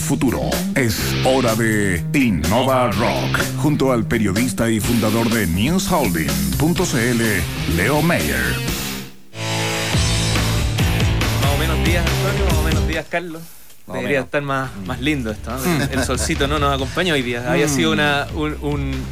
futuro. Es hora de Innova Rock, junto al periodista y fundador de NewsHolding.cl, Leo Mayer. Más o menos días, Antonio, más o menos días, Carlos. Debería estar más, más lindo esto, ¿no? El, solcito no nos acompañó hoy día. Había sido una,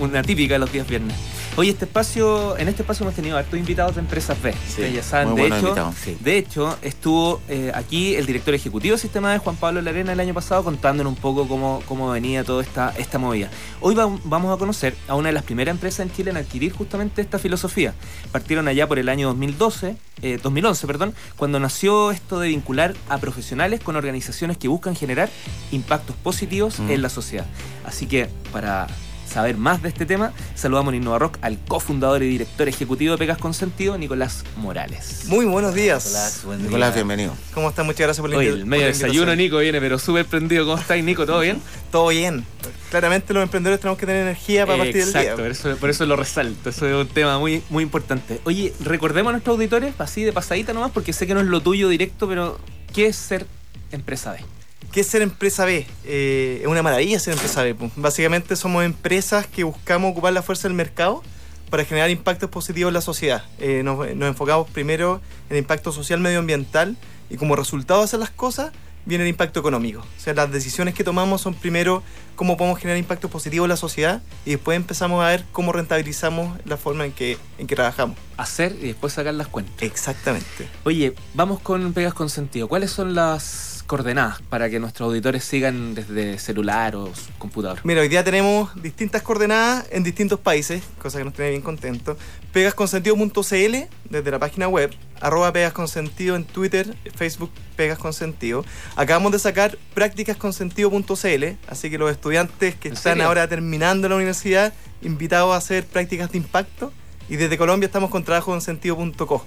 una típica de los días viernes. Oye, este espacio, en este espacio hemos tenido hartos invitados de empresas B. Ya saben, de hecho, de hecho, estuvo eh, aquí el director ejecutivo del sistema de Juan Pablo Larena el año pasado contándonos un poco cómo, cómo venía toda esta, esta movida. Hoy vamos a conocer a una de las primeras empresas en Chile en adquirir justamente esta filosofía. Partieron allá por el año 2012, 2011, eh, perdón, cuando nació esto de vincular a profesionales con organizaciones que buscan generar impactos positivos mm. en la sociedad. Así que para saber más de este tema, saludamos en Innova Rock al cofundador y director ejecutivo de Pegas con Sentido, Nicolás Morales. Muy buenos días. Nicolás, buen Nicolás bienvenido. ¿Cómo estás? Muchas gracias por la invitación. el medio desayuno, Nico, viene, pero súper prendido. ¿Cómo estás, Nico? ¿Todo bien? Todo bien. Claramente los emprendedores tenemos que tener energía para partir del día. Exacto, por eso lo resalto. Eso es un tema muy, muy importante. Oye, recordemos a nuestros auditores, así de pasadita nomás, porque sé que no es lo tuyo directo, pero ¿qué es ser empresa B? ¿Qué es ser empresa B? Eh, es una maravilla ser empresa B. Básicamente somos empresas que buscamos ocupar la fuerza del mercado para generar impactos positivos en la sociedad. Eh, nos, enfocamos primero en el impacto social medioambiental y como resultado de hacer las cosas viene el impacto económico. O sea, las decisiones que tomamos son primero cómo podemos generar impactos positivos en la sociedad y después empezamos a ver cómo rentabilizamos la forma en que, en que trabajamos. Hacer y después sacar las cuentas. Exactamente. Oye, vamos con Pegas con Sentido. ¿Cuáles son las coordenadas para que nuestros auditores sigan desde celular o computador? Mira, hoy día tenemos distintas coordenadas en distintos países, cosa que nos tiene bien contentos. Pegasconsentido.cl desde la página web, arroba pegasconsentido en Twitter, Facebook Pegas Consentido. Acabamos de sacar prácticasconsentido.cl, así que los estudiantes que están ahora terminando la universidad, invitados a hacer prácticas de impacto. Y desde Colombia estamos con trabajoconsentido.co.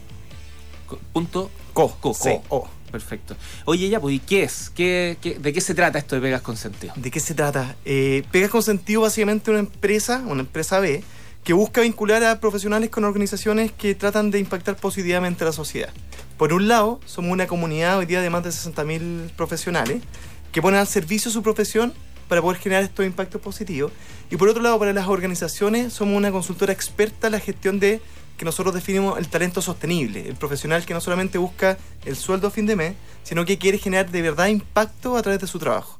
Punto co, co, co. Perfecto. Oye, ya, pues, ¿y qué es? ¿Qué, de qué se trata esto de Pegas Consentido? ¿De qué se trata? Eh, Pegas Consentido básicamente una empresa, una empresa B, que busca vincular a profesionales con organizaciones que tratan de impactar positivamente a la sociedad. Por un lado, somos una comunidad hoy día de más de 60.000 profesionales que ponen al servicio su profesión para poder generar estos impactos positivos. Y por otro lado, para las organizaciones, somos una consultora experta en la gestión de que nosotros definimos el talento sostenible, el profesional que no solamente busca el sueldo a fin de mes, sino que quiere generar de verdad impacto a través de su trabajo.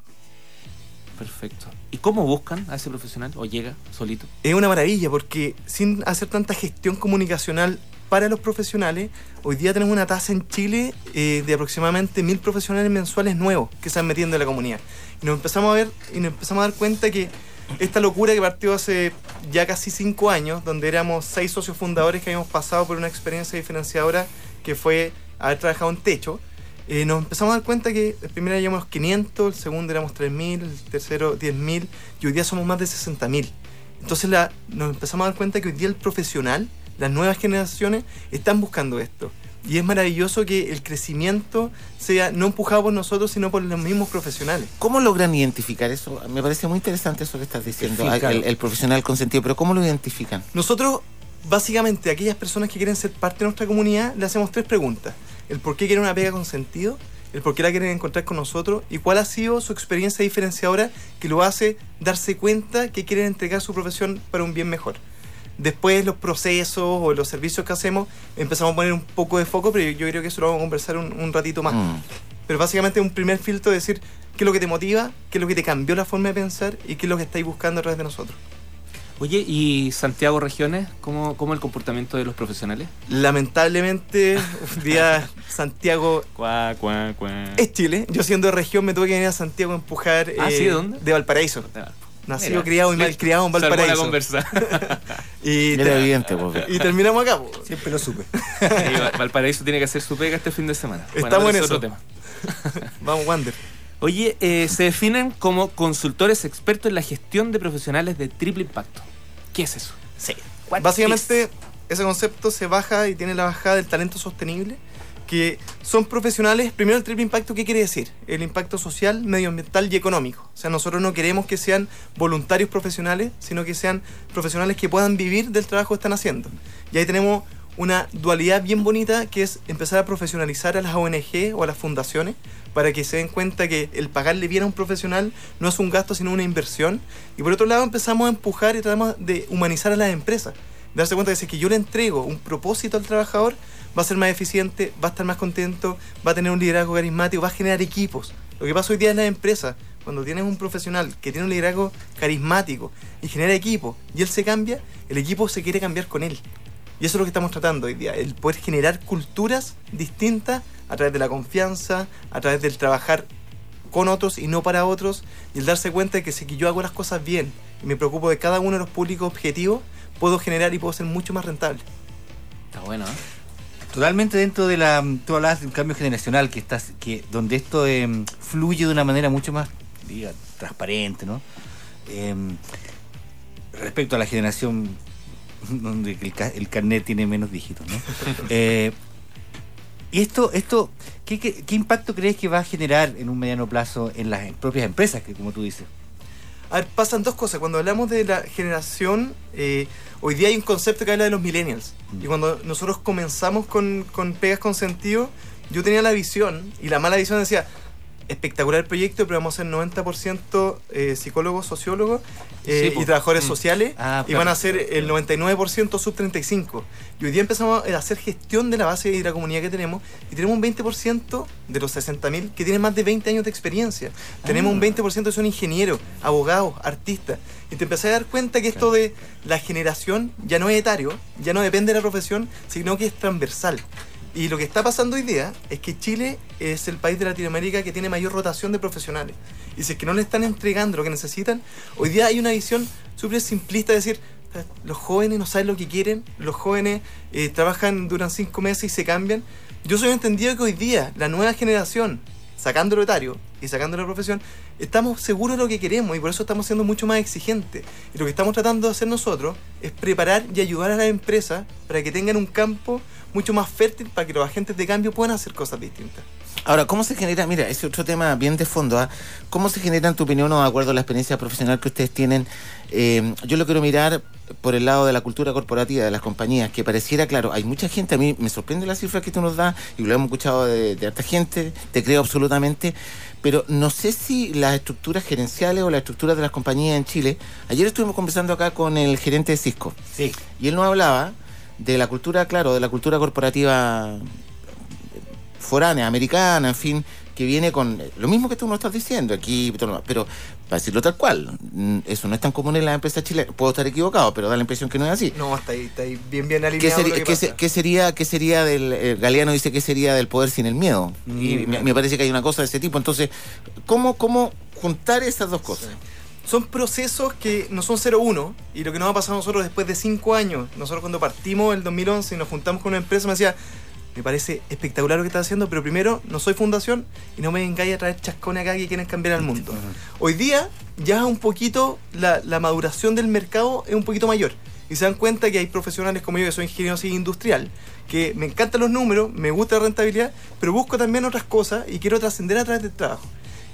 Perfecto. ¿Y cómo buscan a ese profesional o llega solito? Es una maravilla porque sin hacer tanta gestión comunicacional para los profesionales, hoy día tenemos una tasa en Chile eh, de aproximadamente mil profesionales mensuales nuevos que se están metiendo en la comunidad. Y nos empezamos a ver y nos empezamos a dar cuenta que esta locura que partió hace ya casi cinco años, donde éramos seis socios fundadores que habíamos pasado por una experiencia diferenciadora que fue haber trabajado en techo, eh, nos empezamos a dar cuenta que el primero éramos 500, el segundo éramos 3.000, el tercero 10.000 y hoy día somos más de 60.000. Entonces nos empezamos a dar cuenta que hoy día el profesional, las nuevas generaciones, están buscando esto. Y es maravilloso que el crecimiento sea no empujado por nosotros, sino por los mismos profesionales. ¿Cómo logran identificar eso? Me parece muy interesante eso que estás diciendo, el, el, profesional consentido, pero ¿cómo lo identifican? Nosotros, básicamente, aquellas personas que quieren ser parte de nuestra comunidad, le hacemos tres preguntas. El por qué quieren una pega con sentido, el por qué la quieren encontrar con nosotros y cuál ha sido su experiencia diferenciadora que lo hace darse cuenta que quieren entregar su profesión para un bien mejor. Después los procesos o los servicios que hacemos empezamos a poner un poco de foco, pero yo, creo que eso lo vamos a conversar un, ratito más. Mm. Pero básicamente un primer filtro de decir qué es lo que te motiva, qué es lo que te cambió la forma de pensar y qué es lo que estáis buscando a través de nosotros. Oye, ¿y Santiago Regiones? ¿Cómo, cómo el comportamiento de los profesionales? Lamentablemente, un día Santiago cuá, cuá, cuá. es Chile. Yo siendo de región me tuve que venir a Santiago a empujar. ¿Ah, sí? ¿De dónde? De Valparaíso. Nacido, criado y mal criado en Valparaíso. La conversa. y, Era evidente, pues. y terminamos acá. Siempre lo supe. Valparaíso tiene que hacer su pega este fin de semana. Estamos en eso. Vamos, Wander. Oye, eh, se definen como consultores expertos en la gestión de profesionales de triple impacto. ¿Qué es eso? Sí. Básicamente, ese concepto se baja y tiene la bajada del talento sostenible que son profesionales, primero el triple impacto, ¿qué quiere decir? El impacto social, medioambiental y económico. O sea, nosotros no queremos que sean voluntarios profesionales, sino que sean profesionales que puedan vivir del trabajo que están haciendo. Y ahí tenemos una dualidad bien bonita que es empezar a profesionalizar a las ONG o a las fundaciones para que se den cuenta que el pagarle bien a un profesional no es un gasto sino una inversión. Y por otro lado empezamos a empujar y tratamos de humanizar a las empresas. Darse cuenta que si yo le entrego un propósito al trabajador, va a ser más eficiente, va a estar más contento, va a tener un liderazgo carismático, va a generar equipos. Lo que pasa hoy día en las empresas, cuando tienes un profesional que tiene un liderazgo carismático y genera equipo y él se cambia, el equipo se quiere cambiar con él. Y eso es lo que estamos tratando hoy día, el poder generar culturas distintas a través de la confianza, a través del trabajar con otros y no para otros, y el darse cuenta de que si yo hago las cosas bien y me preocupo de cada uno de los públicos objetivos, puedo generar y puedo ser mucho más rentable. Está bueno, ¿eh? Totalmente dentro de la. Tú hablabas de un cambio generacional que estás, que, donde esto em, fluye de una manera mucho más diga, transparente, ¿no? Em, respecto a la generación donde el, carnet tiene menos dígitos, ¿no? Eh, y esto, esto ¿qué, ¿qué, impacto crees que va a generar en un mediano plazo en las propias empresas, que como tú dices? A ver, pasan dos cosas. Cuando hablamos de la generación, eh, hoy día hay un concepto que habla de los millennials. Y cuando nosotros comenzamos con, con Pegas con Sentido, yo tenía la visión, y la mala visión decía, espectacular el proyecto, pero vamos a ser 90% eh, psicólogos, sociólogos eh, y trabajadores mm. sociales ah, y van a ser el 99% sub 35. Y hoy día empezamos a hacer gestión de la base de la comunidad que tenemos y tenemos un 20% de los 60.000 que tienen más de 20 años de experiencia. Tenemos un 20% ah. que son ingenieros, abogados, artistas. Y te empecé a dar cuenta que esto de la generación ya no es etario, ya no depende de la profesión, sino que es transversal. Y lo que está pasando hoy día es que Chile es el país de Latinoamérica que tiene mayor rotación de profesionales. Y si es que no le están entregando lo que necesitan, hoy día hay una visión súper simplista de decir, los jóvenes no saben lo que quieren, los jóvenes eh, trabajan, duran cinco meses y se cambian. Yo soy entendido que hoy día la nueva generación, sacando el etario y sacando la profesión, estamos seguros de lo que queremos y por eso estamos siendo mucho más exigentes. Y lo que estamos tratando de hacer nosotros es preparar y ayudar a las empresas para que tengan un campo mucho más fértil para que los agentes de cambio puedan hacer cosas distintas. Ahora, ¿cómo se genera? Mira, ese otro tema bien de fondo. ¿ah? ¿Cómo se genera, en tu opinión, o de acuerdo a la experiencia profesional que ustedes tienen? Eh, yo lo quiero mirar por el lado de la cultura corporativa de las compañías, que pareciera, claro, hay mucha gente, a mí me sorprende la cifra que tú nos das, y lo hemos escuchado de, de harta gente, te creo absolutamente, pero no sé si las estructuras gerenciales o las estructuras de las compañías en Chile, ayer estuvimos conversando acá con el gerente de Cisco, sí. y él nos hablaba de la cultura, claro, de la cultura corporativa foránea, americana, en fin, que viene con lo mismo que tú nos estás diciendo aquí, pero para decirlo tal cual, mm, eso no es tan común en las empresas chilenas. Puedo estar equivocado, pero da la impresión que no es así. No, está ahí, está ahí bien, bien alineado. ¿Qué, sería, qué sería del. Eh, Galeano dice que sería del poder sin el miedo. y mm, me, parece que hay una cosa de ese tipo. Entonces, ¿cómo, cómo juntar esas dos cosas? son procesos que no son 0-1 y lo que nos ha pasado a nosotros después de 5 años, nosotros cuando partimos el 2011 y nos juntamos con una empresa me decía, me parece espectacular lo que estás haciendo, pero primero no soy fundación y no me vengáis a traer chascones acá que quieren cambiar el mundo. Hoy día ya un poquito la, la, maduración del mercado es un poquito mayor y se dan cuenta que hay profesionales como yo que soy ingeniero industrial que me encantan los números, me gusta la rentabilidad, pero busco también otras cosas y quiero trascender a través del trabajo.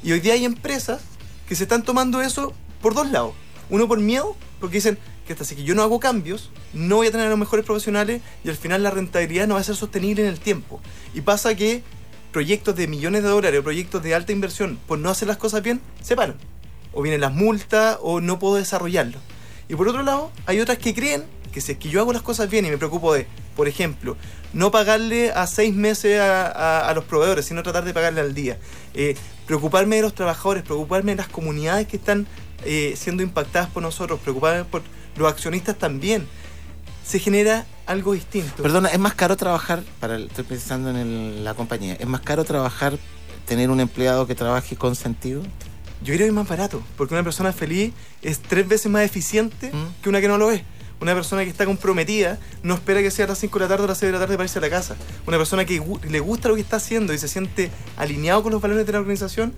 Y hoy día hay empresas que se están tomando eso por dos lados. Uno por miedo, porque dicen que hasta si yo no hago cambios, no voy a tener a los mejores profesionales y al final la rentabilidad no va a ser sostenible en el tiempo. Y pasa que proyectos de millones de dólares o proyectos de alta inversión, por no hacer las cosas bien, se paran. O vienen las multas o no puedo desarrollarlo. Y por otro lado, hay otras que creen que si es que yo hago las cosas bien y me preocupo de, por ejemplo, no pagarle a seis meses a, los proveedores, sino tratar de pagarle al día. Eh, preocuparme de los trabajadores, preocuparme de las comunidades que están eh, siendo impactadas por nosotros, preocupadas por los accionistas también, se genera algo distinto. Perdona, ¿es más caro trabajar, para estoy pensando en la compañía, ¿es más caro trabajar, tener un empleado que trabaje con sentido? Yo creo que es más barato, porque una persona feliz es tres veces más eficiente ¿Mm? que una que no lo es. Una persona que está comprometida no espera que sea a las 5 de la tarde o a las 6 de la tarde para irse a la casa. Una persona que le gusta lo que está haciendo y se siente alineado con los valores de la organización,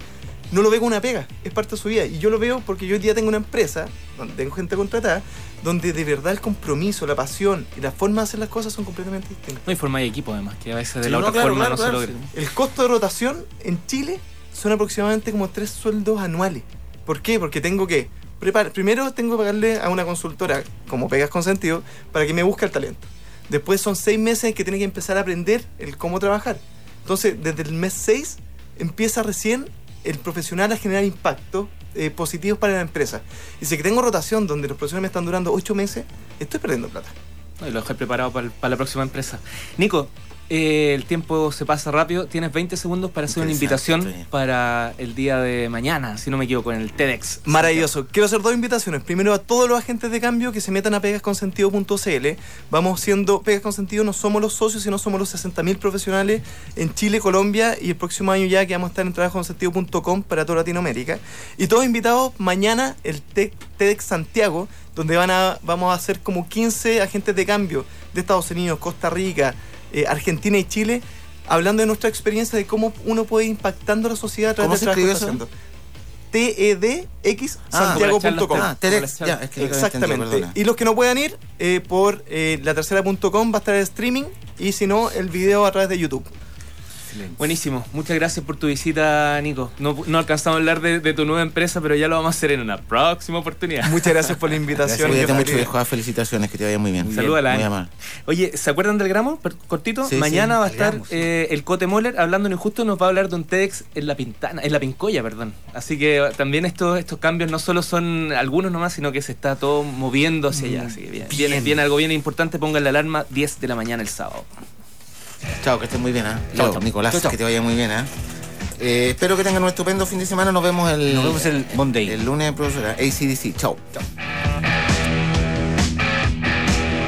no lo ve como una pega, es parte de su vida. Y yo lo veo porque yo hoy día tengo una empresa, donde tengo gente contratada, donde de verdad el compromiso, la pasión y la forma de hacer las cosas son completamente distintas. No hay forma de equipo además, que a veces de la otra forma no se logra. El costo de rotación en Chile son aproximadamente como tres sueldos anuales. ¿Por qué? Porque tengo que preparar, primero tengo que pagarle a una consultora, como pegas con sentido, para que me busque el talento. Después son seis meses que tiene que empezar a aprender el cómo trabajar. Entonces, desde el mes 6 empieza recién el profesional a generar impacto eh, positivos para la empresa. Y si tengo rotación donde los profesionales me están durando ocho meses, estoy perdiendo plata. Y lo dejé preparado para, para la próxima empresa. Nico, eh, el tiempo se pasa rápido. Tienes 20 segundos para hacer una invitación para el día de mañana, si no me equivoco, en el TEDx. Maravilloso. Quiero hacer dos invitaciones. Primero a todos los agentes de cambio que se metan a pegasconsentido.cl. Vamos siendo Pegas no somos los socios, sino somos los 60.000 profesionales en Chile, Colombia y el próximo año ya que vamos a estar en trabajoconsentido.com para toda Latinoamérica. Y todos invitados mañana el TEDx Santiago, donde van a, vamos a hacer como 15 agentes de cambio de Estados Unidos, Costa Rica, eh, Argentina y Chile, hablando de nuestra experiencia de cómo uno puede ir impactando a la sociedad a través de haciendo. TEDxsantiago.com. Ah, ah Exactamente. y los que no puedan ir, eh, por eh, la tercera.com va a estar el streaming y si no, el video a través de YouTube. Buenísimo. Muchas gracias por tu visita, Nico. No, no alcanzamos a hablar de, tu nueva empresa, pero ya lo vamos a hacer en una próxima oportunidad. Muchas gracias por la invitación. Cuídate mucho, viejo. Felicitaciones, que te vaya muy bien. Saludos a Oye, ¿se acuerdan del gramo? Cortito. Mañana va a estar eh, el Cote Moller hablando justo nos va a hablar de un TEDx en la Pintana, en la Pincoya, perdón. Así que también estos, estos cambios no solo son algunos nomás, sino que se está todo moviendo hacia allá. Así que bien, bien. Viene, algo bien importante, pongan la alarma 10 de la mañana el sábado. Chao, que estés muy bien, ¿eh? Chao, Nicolás, que te vaya muy bien, ¿eh? ¿eh? espero que tengan un estupendo fin de semana. Nos vemos el, Nos vemos el Monday. El lunes, profesora. ACDC. Chao. Chao.